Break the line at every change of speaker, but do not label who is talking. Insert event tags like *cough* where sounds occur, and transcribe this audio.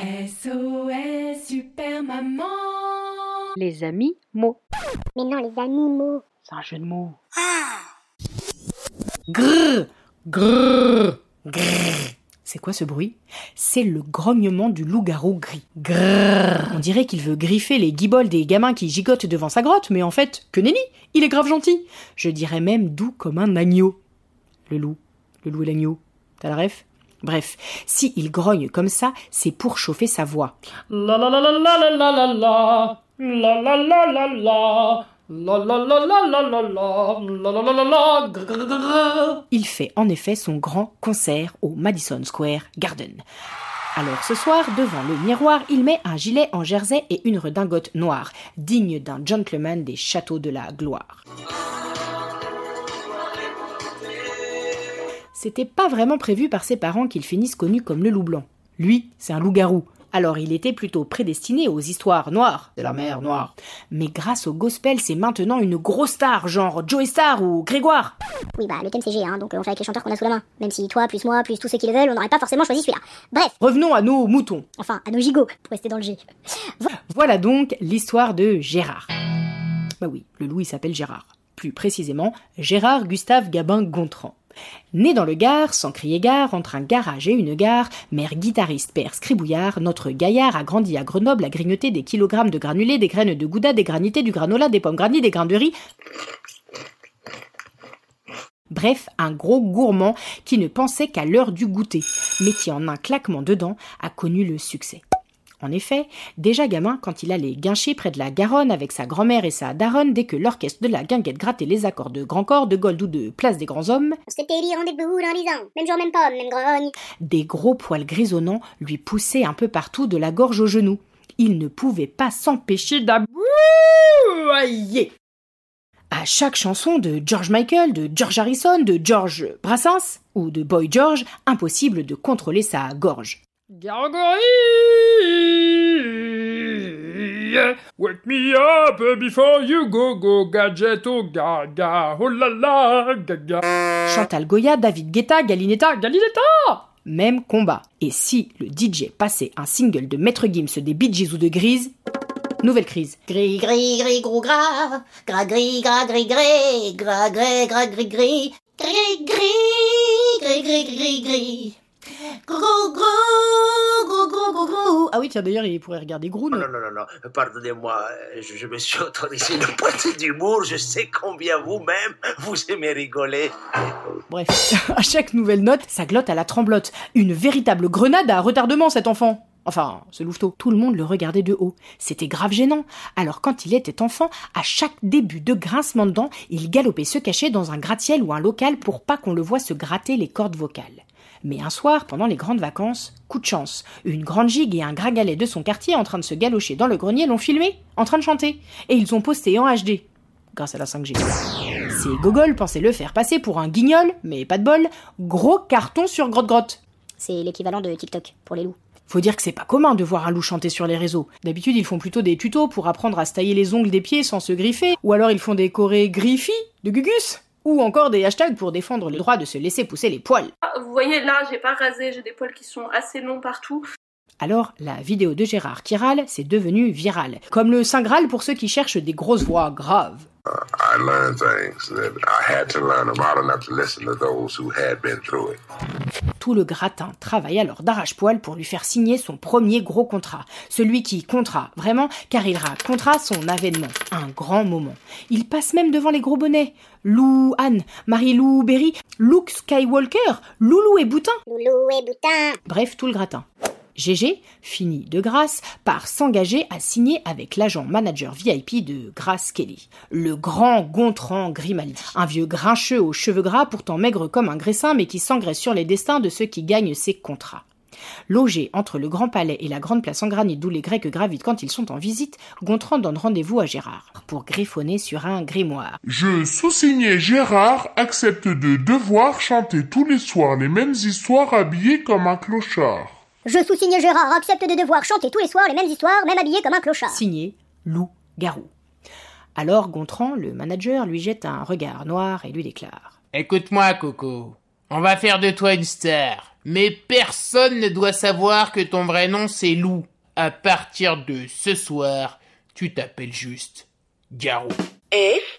SOS Super Maman
Les amis mots.
Mais non, les animaux.
C'est un jeu de mots.
Grrr, grrr, grrr. C'est quoi ce bruit? C'est le grognement du loup-garou gris. Grrr. On dirait qu'il veut griffer les guibolles des gamins qui gigotent devant sa grotte, mais en fait, que nenni Il est grave gentil Je dirais même doux comme un agneau. Le loup, le loup et l'agneau. T'as la ref? Bref, si il grogne comme ça, c'est pour chauffer sa voix.
La la la la la la la la la La la la la.
Il fait en effet son grand concert au Madison Square Garden. Alors ce soir, devant le miroir, il met un gilet en jersey et une redingote noire, digne d'un gentleman des châteaux de la gloire. C'était pas vraiment prévu par ses parents qu'il finisse connu comme le loup blanc. Lui, c'est un loup-garou. Alors il était plutôt prédestiné aux histoires noires de la mer Noire. Mais grâce au gospel, c'est maintenant une grosse star, genre Joey Star ou Grégoire.
Oui, bah le thème c'est G, hein, donc euh, on fait avec les chanteurs qu'on a sous la main. Même si toi, plus moi, plus tous ceux qui le veulent, on n'aurait pas forcément choisi celui-là. Bref,
Revenons à nos moutons.
enfin, à nos gigots, pour rester dans le G.
Voilà donc l'histoire de Gérard. Bah oui, le loup il s'appelle Gérard. Plus précisément, Gérard Gustave Gabin Gontran. Né dans le Gard, sans crier gare, entre un garage et une gare, mère guitariste, père scribouillard, notre gaillard a grandi à Grenoble à grignoter des kilogrammes de granulés, des graines de gouda, des granités, du granola, des pommes grandies, des grains de riz. Bref, un gros gourmand qui ne pensait qu'à l'heure du goûter, mais qui en un claquement dedans a connu le succès. En effet, déjà gamin, quand il allait guincher près de la Garonne avec sa grand-mère et sa daronne, dès que l'orchestre de la guinguette grattait les accords de grand corps, de gold ou de place des grands hommes.
Même jour, même pomme, même grogne.
des gros poils grisonnants lui poussaient un peu partout de la gorge aux genoux. Il ne pouvait pas s'empêcher d'aboyer. À chaque chanson de George Michael, de George Harrison, de George Brassens ou de Boy George, impossible de contrôler sa gorge.
Gargoyle Wake me up before you go go gadget oh gaga oh la la gaga
Chantal Goya, David Guetta, Galinetta, Galinetta Même combat. Et si le DJ passait un single de Maître Gims des Bee Gees ou de Grise, nouvelle crise.
Gris, gris, gris, gros gras. Gras, gris, gras, gris, gris. Gras, gris, gras, gris, gris. Gris, gris, gris, gris, gris, gris.
Ah oui, tiens, d'ailleurs, il pourrait regarder Groon.
Non, non, non, non, pardonnez-moi, euh, je, je me suis autorisé une *laughs* pointe d'humour, je sais combien vous-même, vous aimez rigoler.
Bref, *laughs* à chaque nouvelle note, ça glotte à la tremblote. Une véritable grenade à retardement, cet enfant. Enfin, ce louveteau. Tout le monde le regardait de haut. C'était grave gênant. Alors quand il était enfant, à chaque début de grincement de dents, il galopait se cacher dans un gratte-ciel ou un local pour pas qu'on le voie se gratter les cordes vocales. Mais un soir, pendant les grandes vacances, coup de chance, une grande gigue et un gragalet de son quartier en train de se galocher dans le grenier l'ont filmé, en train de chanter. Et ils ont posté en HD. Grâce à la 5G. Ces gogoles pensaient le faire passer pour un guignol, mais pas de bol, gros carton sur grotte-grotte.
C'est l'équivalent de TikTok pour les loups.
Faut dire que c'est pas commun de voir un loup chanter sur les réseaux. D'habitude, ils font plutôt des tutos pour apprendre à se tailler les ongles des pieds sans se griffer, ou alors ils font des chorés griffis de Gugus, ou encore des hashtags pour défendre le droit de se laisser pousser les poils.
Ah, Vous voyez là, j'ai pas rasé, j'ai des poils qui sont assez longs partout.
Alors, la vidéo de Gérard qui râle, c'est devenu viral. Comme le Saint Graal pour ceux qui cherchent des grosses voix graves.
I
Tout le gratin travaille alors d'arrache-poil pour lui faire signer son premier gros contrat. Celui qui comptera, vraiment, car il racontera son avènement. Un grand moment. Il passe même devant les gros bonnets. Lou Anne, Marie-Lou Berry, Luke Skywalker, Loulou et Boutin.
Loulou et boutin.
Bref, tout le gratin. Gégé finit de grâce par s'engager à signer avec l'agent manager VIP de Grace Kelly, le grand Gontran Grimaldi, un vieux grincheux aux cheveux gras pourtant maigre comme un graissin mais qui s'engraisse sur les destins de ceux qui gagnent ses contrats. Logé entre le Grand Palais et la Grande Place en granit d'où les Grecs gravitent quand ils sont en visite, Gontran donne rendez-vous à Gérard pour griffonner sur un grimoire.
Je, sous-signé Gérard, accepte de devoir chanter tous les soirs les mêmes histoires habillé comme un clochard.
Je sous-signé Gérard accepte de devoir chanter tous les soirs les mêmes histoires, même habillé comme un clochard.
Signé Lou Garou. Alors Gontran, le manager, lui jette un regard noir et lui déclare
Écoute-moi, Coco. On va faire de toi une star. Mais personne ne doit savoir que ton vrai nom c'est Lou. À partir de ce soir, tu t'appelles juste Garou.
F